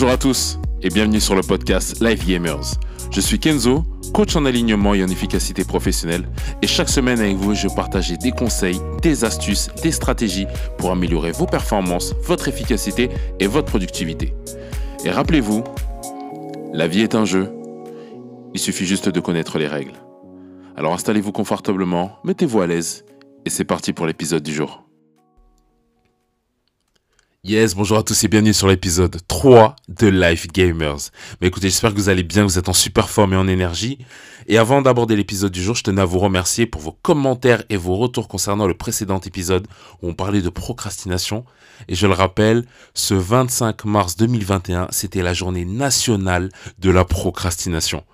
Bonjour à tous et bienvenue sur le podcast Live Gamers. Je suis Kenzo, coach en alignement et en efficacité professionnelle et chaque semaine avec vous, je partage des conseils, des astuces, des stratégies pour améliorer vos performances, votre efficacité et votre productivité. Et rappelez-vous, la vie est un jeu. Il suffit juste de connaître les règles. Alors installez-vous confortablement, mettez-vous à l'aise et c'est parti pour l'épisode du jour. Yes, bonjour à tous et bienvenue sur l'épisode 3 de Life Gamers. Mais écoutez, j'espère que vous allez bien, que vous êtes en super forme et en énergie. Et avant d'aborder l'épisode du jour, je tenais à vous remercier pour vos commentaires et vos retours concernant le précédent épisode où on parlait de procrastination. Et je le rappelle, ce 25 mars 2021, c'était la journée nationale de la procrastination.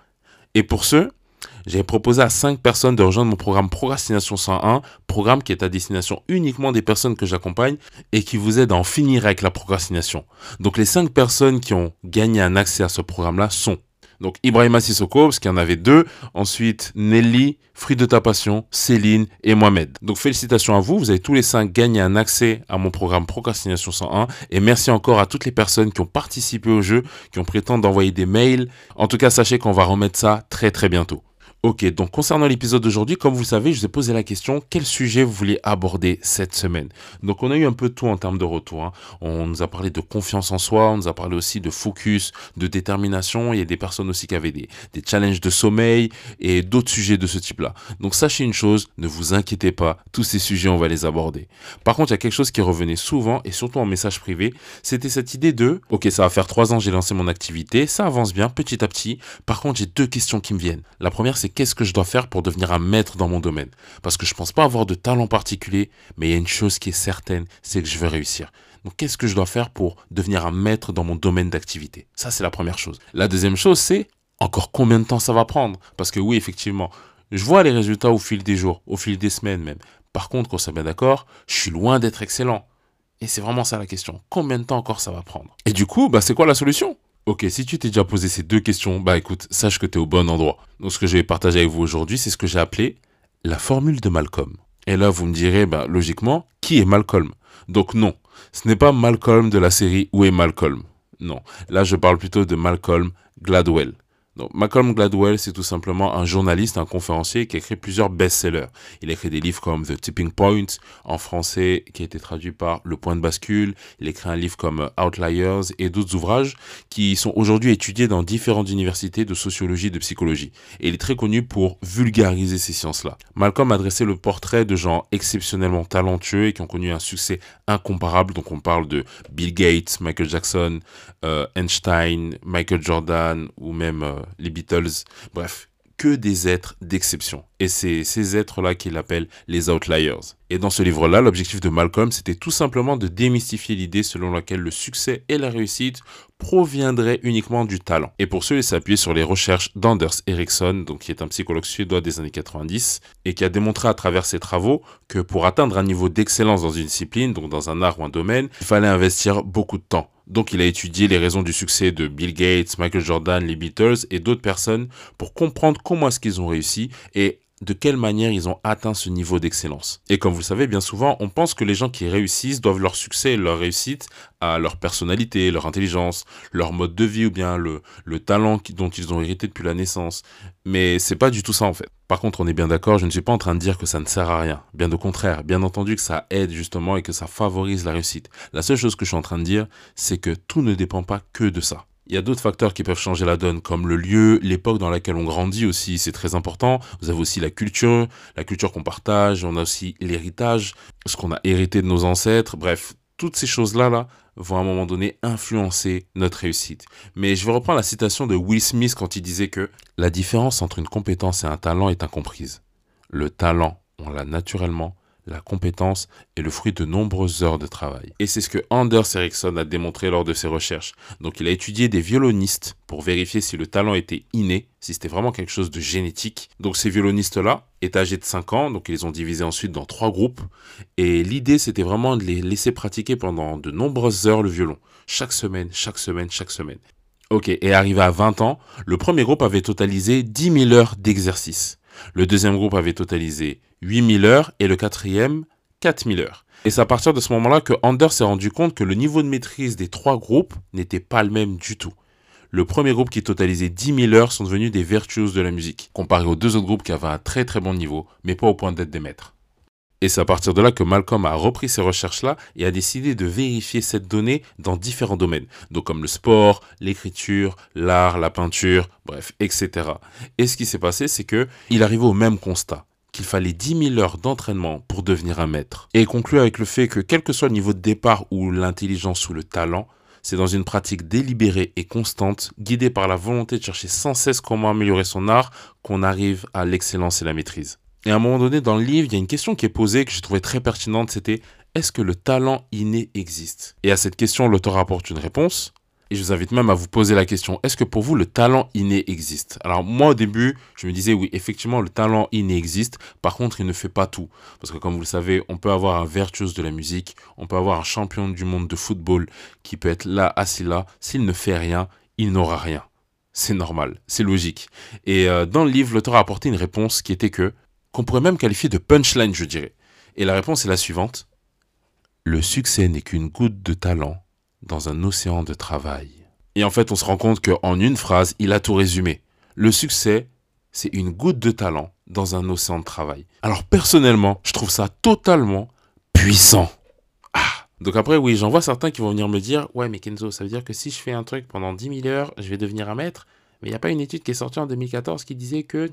Et pour ceux j'ai proposé à 5 personnes de rejoindre mon programme Procrastination 101, programme qui est à destination uniquement des personnes que j'accompagne et qui vous aide à en finir avec la procrastination. Donc les 5 personnes qui ont gagné un accès à ce programme-là sont donc Ibrahima Sissoko, parce qu'il y en avait deux. Ensuite, Nelly, Fruit de ta passion, Céline et Mohamed. Donc félicitations à vous, vous avez tous les cinq gagné un accès à mon programme Procrastination 101. Et merci encore à toutes les personnes qui ont participé au jeu, qui ont prétendu d'envoyer des mails. En tout cas, sachez qu'on va remettre ça très très bientôt. Ok, donc concernant l'épisode d'aujourd'hui, comme vous le savez, je vous ai posé la question quel sujet vous vouliez aborder cette semaine? Donc on a eu un peu tout en termes de retour. Hein. On nous a parlé de confiance en soi, on nous a parlé aussi de focus, de détermination. Il y a des personnes aussi qui avaient des, des challenges de sommeil et d'autres sujets de ce type-là. Donc sachez une chose, ne vous inquiétez pas, tous ces sujets on va les aborder. Par contre, il y a quelque chose qui revenait souvent et surtout en message privé, c'était cette idée de ok, ça va faire trois ans j'ai lancé mon activité, ça avance bien petit à petit. Par contre, j'ai deux questions qui me viennent. La première c'est qu'est-ce que je dois faire pour devenir un maître dans mon domaine? Parce que je ne pense pas avoir de talent particulier, mais il y a une chose qui est certaine, c'est que je vais réussir. Donc qu'est-ce que je dois faire pour devenir un maître dans mon domaine d'activité? Ça, c'est la première chose. La deuxième chose, c'est encore combien de temps ça va prendre? Parce que oui, effectivement, je vois les résultats au fil des jours, au fil des semaines même. Par contre, qu'on soit bien d'accord, je suis loin d'être excellent. Et c'est vraiment ça la question. Combien de temps encore ça va prendre? Et du coup, bah, c'est quoi la solution? Ok, si tu t'es déjà posé ces deux questions, bah écoute, sache que tu es au bon endroit. Donc ce que je vais partager avec vous aujourd'hui, c'est ce que j'ai appelé la formule de Malcolm. Et là, vous me direz, bah logiquement, qui est Malcolm? Donc non, ce n'est pas Malcolm de la série Où est Malcolm? Non, là je parle plutôt de Malcolm Gladwell. Donc, Malcolm Gladwell, c'est tout simplement un journaliste, un conférencier qui a écrit plusieurs best-sellers. Il a écrit des livres comme The Tipping Point, en français, qui a été traduit par Le Point de Bascule. Il a écrit un livre comme Outliers et d'autres ouvrages qui sont aujourd'hui étudiés dans différentes universités de sociologie et de psychologie. Et il est très connu pour vulgariser ces sciences-là. Malcolm a dressé le portrait de gens exceptionnellement talentueux et qui ont connu un succès incomparable. Donc, on parle de Bill Gates, Michael Jackson, euh, Einstein, Michael Jordan ou même euh, les Beatles, bref, que des êtres d'exception. Et c'est ces êtres-là qu'il appelle les outliers. Et dans ce livre-là, l'objectif de Malcolm, c'était tout simplement de démystifier l'idée selon laquelle le succès et la réussite proviendraient uniquement du talent. Et pour cela, il s'appuyait sur les recherches d'Anders Ericsson, donc qui est un psychologue suédois des années 90, et qui a démontré à travers ses travaux que pour atteindre un niveau d'excellence dans une discipline, donc dans un art ou un domaine, il fallait investir beaucoup de temps. Donc il a étudié les raisons du succès de Bill Gates, Michael Jordan, les Beatles et d'autres personnes pour comprendre comment est-ce qu'ils ont réussi et de quelle manière ils ont atteint ce niveau d'excellence. Et comme vous le savez, bien souvent, on pense que les gens qui réussissent doivent leur succès et leur réussite à leur personnalité, leur intelligence, leur mode de vie ou bien le, le talent dont ils ont hérité depuis la naissance. Mais c'est pas du tout ça en fait. Par contre, on est bien d'accord, je ne suis pas en train de dire que ça ne sert à rien. Bien au contraire, bien entendu que ça aide justement et que ça favorise la réussite. La seule chose que je suis en train de dire, c'est que tout ne dépend pas que de ça. Il y a d'autres facteurs qui peuvent changer la donne, comme le lieu, l'époque dans laquelle on grandit aussi, c'est très important. Vous avez aussi la culture, la culture qu'on partage, on a aussi l'héritage, ce qu'on a hérité de nos ancêtres, bref, toutes ces choses-là là, vont à un moment donné influencer notre réussite. Mais je vais reprendre la citation de Will Smith quand il disait que la différence entre une compétence et un talent est incomprise. Le talent, on l'a naturellement, la compétence est le fruit de nombreuses heures de travail. Et c'est ce que Anders Ericsson a démontré lors de ses recherches. Donc il a étudié des violonistes pour vérifier si le talent était inné, si c'était vraiment quelque chose de génétique. Donc ces violonistes-là étaient âgés de 5 ans, donc ils les ont divisés ensuite dans trois groupes. Et l'idée c'était vraiment de les laisser pratiquer pendant de nombreuses heures le violon. Chaque semaine, chaque semaine, chaque semaine. Ok, et arrivé à 20 ans, le premier groupe avait totalisé 10 000 heures d'exercice. Le deuxième groupe avait totalisé 8000 heures et le quatrième 4000 heures. Et c'est à partir de ce moment-là que Anders s'est rendu compte que le niveau de maîtrise des trois groupes n'était pas le même du tout. Le premier groupe qui totalisait 10 000 heures sont devenus des virtuoses de la musique, comparé aux deux autres groupes qui avaient un très très bon niveau, mais pas au point d'être des maîtres. Et c'est à partir de là que Malcolm a repris ces recherches-là et a décidé de vérifier cette donnée dans différents domaines, donc comme le sport, l'écriture, l'art, la peinture, bref, etc. Et ce qui s'est passé, c'est que il arrivait au même constat qu'il fallait 10 000 heures d'entraînement pour devenir un maître. Et conclut avec le fait que quel que soit le niveau de départ ou l'intelligence ou le talent, c'est dans une pratique délibérée et constante, guidée par la volonté de chercher sans cesse comment améliorer son art, qu'on arrive à l'excellence et la maîtrise. Et à un moment donné, dans le livre, il y a une question qui est posée que j'ai trouvée très pertinente, c'était est-ce que le talent inné existe? Et à cette question, l'auteur apporte une réponse. Et je vous invite même à vous poser la question, est-ce que pour vous le talent inné existe? Alors moi au début, je me disais oui, effectivement le talent inné existe, par contre il ne fait pas tout. Parce que comme vous le savez, on peut avoir un virtuose de la musique, on peut avoir un champion du monde de football qui peut être là, assis là, s'il ne fait rien, il n'aura rien. C'est normal, c'est logique. Et euh, dans le livre, l'auteur a apporté une réponse qui était que, qu'on pourrait même qualifier de punchline, je dirais. Et la réponse est la suivante. Le succès n'est qu'une goutte de talent dans un océan de travail. Et en fait, on se rend compte qu'en une phrase, il a tout résumé. Le succès, c'est une goutte de talent dans un océan de travail. Alors personnellement, je trouve ça totalement puissant. Ah. Donc après, oui, j'en vois certains qui vont venir me dire, ouais, mais Kenzo, ça veut dire que si je fais un truc pendant 10 000 heures, je vais devenir un maître. Mais il n'y a pas une étude qui est sortie en 2014 qui disait que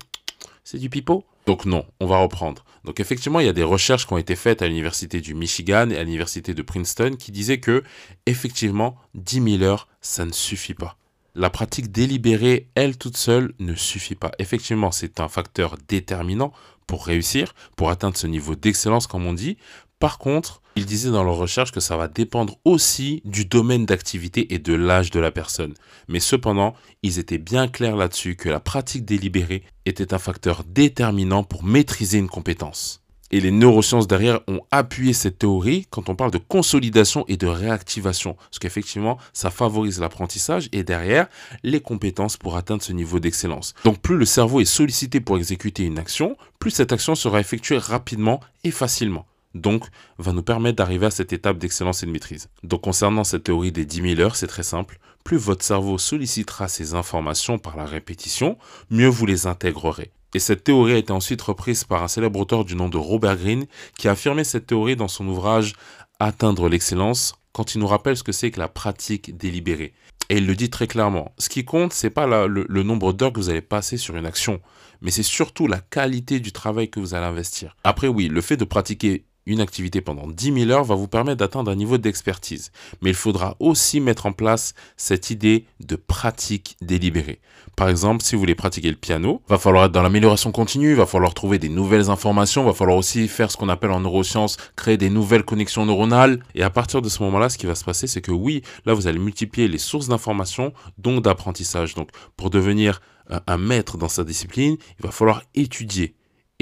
c'est du pipeau Donc non, on va reprendre. Donc effectivement, il y a des recherches qui ont été faites à l'université du Michigan et à l'université de Princeton qui disaient que effectivement, 10 000 heures, ça ne suffit pas. La pratique délibérée, elle toute seule, ne suffit pas. Effectivement, c'est un facteur déterminant pour réussir, pour atteindre ce niveau d'excellence, comme on dit. Par contre, ils disaient dans leur recherche que ça va dépendre aussi du domaine d'activité et de l'âge de la personne. Mais cependant, ils étaient bien clairs là-dessus que la pratique délibérée était un facteur déterminant pour maîtriser une compétence. Et les neurosciences derrière ont appuyé cette théorie quand on parle de consolidation et de réactivation. Parce qu'effectivement, ça favorise l'apprentissage et derrière, les compétences pour atteindre ce niveau d'excellence. Donc plus le cerveau est sollicité pour exécuter une action, plus cette action sera effectuée rapidement et facilement donc va nous permettre d'arriver à cette étape d'excellence et de maîtrise. Donc concernant cette théorie des 10 000 heures, c'est très simple. Plus votre cerveau sollicitera ces informations par la répétition, mieux vous les intégrerez. Et cette théorie a été ensuite reprise par un célèbre auteur du nom de Robert Greene, qui a affirmé cette théorie dans son ouvrage Atteindre l'excellence, quand il nous rappelle ce que c'est que la pratique délibérée. Et il le dit très clairement. Ce qui compte, c'est pas le, le nombre d'heures que vous allez passer sur une action, mais c'est surtout la qualité du travail que vous allez investir. Après, oui, le fait de pratiquer une activité pendant 10 000 heures va vous permettre d'atteindre un niveau d'expertise. Mais il faudra aussi mettre en place cette idée de pratique délibérée. Par exemple, si vous voulez pratiquer le piano, va falloir être dans l'amélioration continue, va falloir trouver des nouvelles informations, va falloir aussi faire ce qu'on appelle en neurosciences, créer des nouvelles connexions neuronales. Et à partir de ce moment-là, ce qui va se passer, c'est que oui, là, vous allez multiplier les sources d'informations, donc d'apprentissage. Donc, pour devenir un maître dans sa discipline, il va falloir étudier,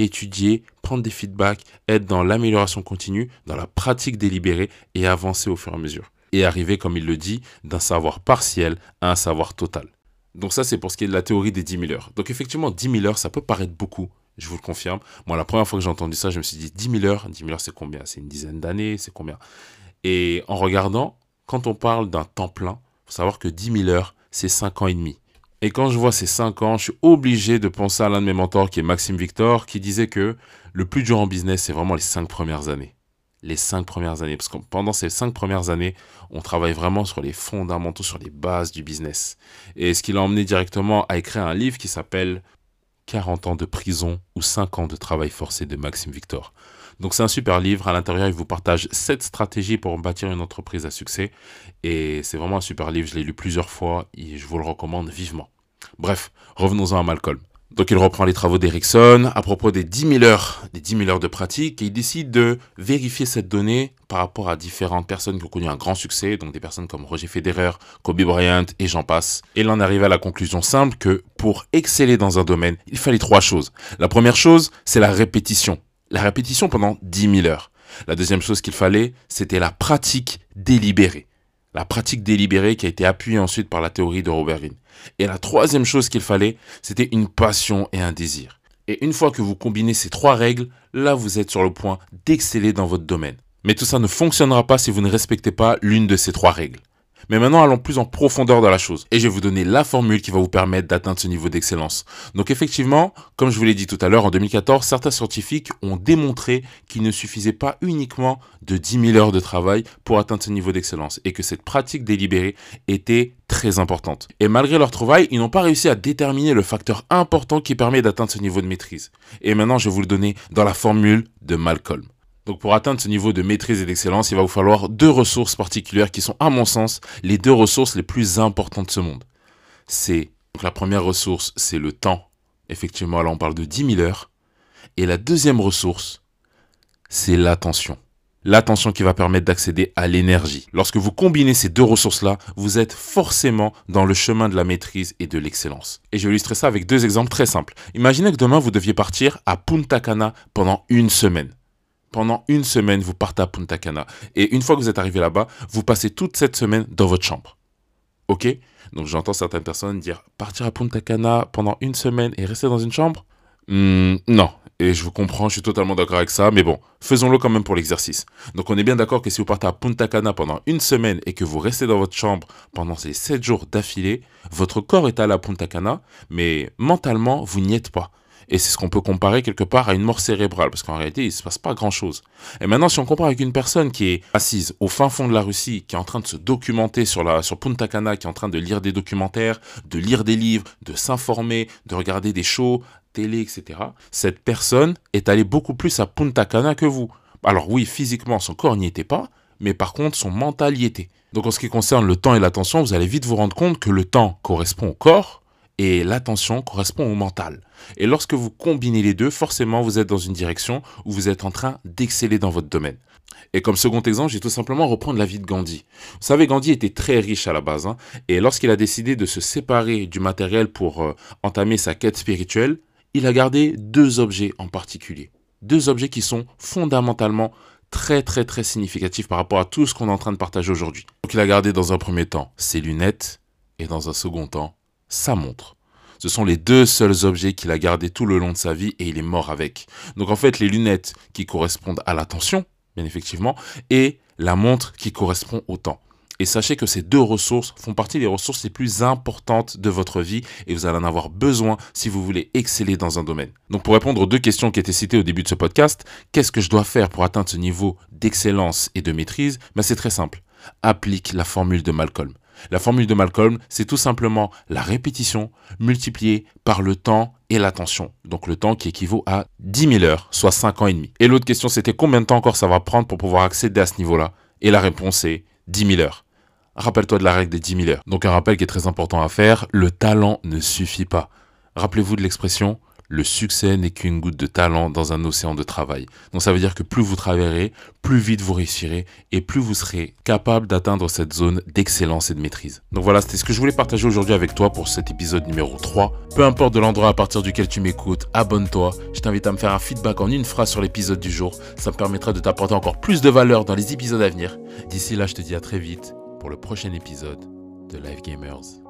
étudier, prendre des feedbacks, être dans l'amélioration continue, dans la pratique délibérée et avancer au fur et à mesure. Et arriver, comme il le dit, d'un savoir partiel à un savoir total. Donc ça, c'est pour ce qui est de la théorie des 10 000 heures. Donc effectivement, 10 000 heures, ça peut paraître beaucoup, je vous le confirme. Moi, la première fois que j'ai entendu ça, je me suis dit 10 000 heures, 10 000 heures, c'est combien? C'est une dizaine d'années, c'est combien? Et en regardant, quand on parle d'un temps plein, il faut savoir que 10 000 heures, c'est 5 ans et demi. Et quand je vois ces 5 ans, je suis obligé de penser à l'un de mes mentors qui est Maxime Victor, qui disait que le plus dur en business, c'est vraiment les 5 premières années. Les 5 premières années. Parce que pendant ces 5 premières années, on travaille vraiment sur les fondamentaux, sur les bases du business. Et ce qui l'a emmené directement à écrire un livre qui s'appelle 40 ans de prison ou 5 ans de travail forcé de Maxime Victor. Donc c'est un super livre. À l'intérieur, il vous partage 7 stratégies pour bâtir une entreprise à succès. Et c'est vraiment un super livre. Je l'ai lu plusieurs fois et je vous le recommande vivement. Bref, revenons-en à Malcolm. Donc il reprend les travaux d'Erickson à propos des 10 000 heures, des 10 000 heures de pratique et il décide de vérifier cette donnée par rapport à différentes personnes qui ont connu un grand succès, donc des personnes comme Roger Federer, Kobe Bryant et j'en passe. Et il en arrive à la conclusion simple que pour exceller dans un domaine, il fallait trois choses. La première chose, c'est la répétition la répétition pendant 10 000 heures. La deuxième chose qu'il fallait, c'était la pratique délibérée. La pratique délibérée qui a été appuyée ensuite par la théorie de Robert Greene. Et la troisième chose qu'il fallait, c'était une passion et un désir. Et une fois que vous combinez ces trois règles, là vous êtes sur le point d'exceller dans votre domaine. Mais tout ça ne fonctionnera pas si vous ne respectez pas l'une de ces trois règles. Mais maintenant, allons plus en profondeur dans la chose. Et je vais vous donner la formule qui va vous permettre d'atteindre ce niveau d'excellence. Donc effectivement, comme je vous l'ai dit tout à l'heure, en 2014, certains scientifiques ont démontré qu'il ne suffisait pas uniquement de 10 000 heures de travail pour atteindre ce niveau d'excellence et que cette pratique délibérée était très importante. Et malgré leur travail, ils n'ont pas réussi à déterminer le facteur important qui permet d'atteindre ce niveau de maîtrise. Et maintenant, je vais vous le donner dans la formule de Malcolm. Donc pour atteindre ce niveau de maîtrise et d'excellence, il va vous falloir deux ressources particulières qui sont, à mon sens, les deux ressources les plus importantes de ce monde. C'est la première ressource, c'est le temps. Effectivement, là on parle de 10 000 heures. Et la deuxième ressource, c'est l'attention. L'attention qui va permettre d'accéder à l'énergie. Lorsque vous combinez ces deux ressources-là, vous êtes forcément dans le chemin de la maîtrise et de l'excellence. Et je vais illustrer ça avec deux exemples très simples. Imaginez que demain vous deviez partir à Punta Cana pendant une semaine. Pendant une semaine, vous partez à Punta Cana. Et une fois que vous êtes arrivé là-bas, vous passez toute cette semaine dans votre chambre. Ok? Donc j'entends certaines personnes dire partir à Punta Cana pendant une semaine et rester dans une chambre? Hmm, Non. Et je vous comprends, je suis totalement d'accord avec ça, mais bon, faisons-le quand même pour l'exercice. Donc on est bien d'accord que si vous partez à Punta Cana pendant une semaine et que vous restez dans votre chambre pendant ces 7 jours d'affilée, votre corps est allé à Punta Cana, mais mentalement, vous n'y êtes pas. Et c'est ce qu'on peut comparer quelque part à une mort cérébrale, parce qu'en réalité, il ne se passe pas grand-chose. Et maintenant, si on compare avec une personne qui est assise au fin fond de la Russie, qui est en train de se documenter sur, la, sur Punta Cana, qui est en train de lire des documentaires, de lire des livres, de s'informer, de regarder des shows, télé, etc., cette personne est allée beaucoup plus à Punta Cana que vous. Alors oui, physiquement, son corps n'y était pas, mais par contre, son mental y était. Donc en ce qui concerne le temps et l'attention, vous allez vite vous rendre compte que le temps correspond au corps, et l'attention correspond au mental. Et lorsque vous combinez les deux, forcément, vous êtes dans une direction où vous êtes en train d'exceller dans votre domaine. Et comme second exemple, j'ai tout simplement reprendre la vie de Gandhi. Vous savez, Gandhi était très riche à la base, hein, et lorsqu'il a décidé de se séparer du matériel pour euh, entamer sa quête spirituelle, il a gardé deux objets en particulier. Deux objets qui sont fondamentalement très très très significatifs par rapport à tout ce qu'on est en train de partager aujourd'hui. Donc il a gardé dans un premier temps ses lunettes, et dans un second temps sa montre. Ce sont les deux seuls objets qu'il a gardés tout le long de sa vie et il est mort avec. Donc en fait, les lunettes qui correspondent à l'attention, bien effectivement, et la montre qui correspond au temps. Et sachez que ces deux ressources font partie des ressources les plus importantes de votre vie et vous allez en avoir besoin si vous voulez exceller dans un domaine. Donc pour répondre aux deux questions qui étaient citées au début de ce podcast, qu'est-ce que je dois faire pour atteindre ce niveau d'excellence et de maîtrise? Ben C'est très simple. Applique la formule de Malcolm. La formule de Malcolm, c'est tout simplement la répétition multipliée par le temps et l'attention. Donc le temps qui équivaut à 10 000 heures, soit 5 ans et demi. Et l'autre question, c'était combien de temps encore ça va prendre pour pouvoir accéder à ce niveau-là? Et la réponse est 10 000 heures. Rappelle-toi de la règle des 10 000 heures. Donc un rappel qui est très important à faire, le talent ne suffit pas. Rappelez-vous de l'expression le succès n'est qu'une goutte de talent dans un océan de travail. Donc ça veut dire que plus vous travaillerez, plus vite vous réussirez et plus vous serez capable d'atteindre cette zone d'excellence et de maîtrise. Donc voilà, c'était ce que je voulais partager aujourd'hui avec toi pour cet épisode numéro 3. Peu importe de l'endroit à partir duquel tu m'écoutes, abonne-toi. Je t'invite à me faire un feedback en une phrase sur l'épisode du jour. Ça me permettra de t'apporter encore plus de valeur dans les épisodes à venir. D'ici là, je te dis à très vite pour le prochain épisode de Live Gamers.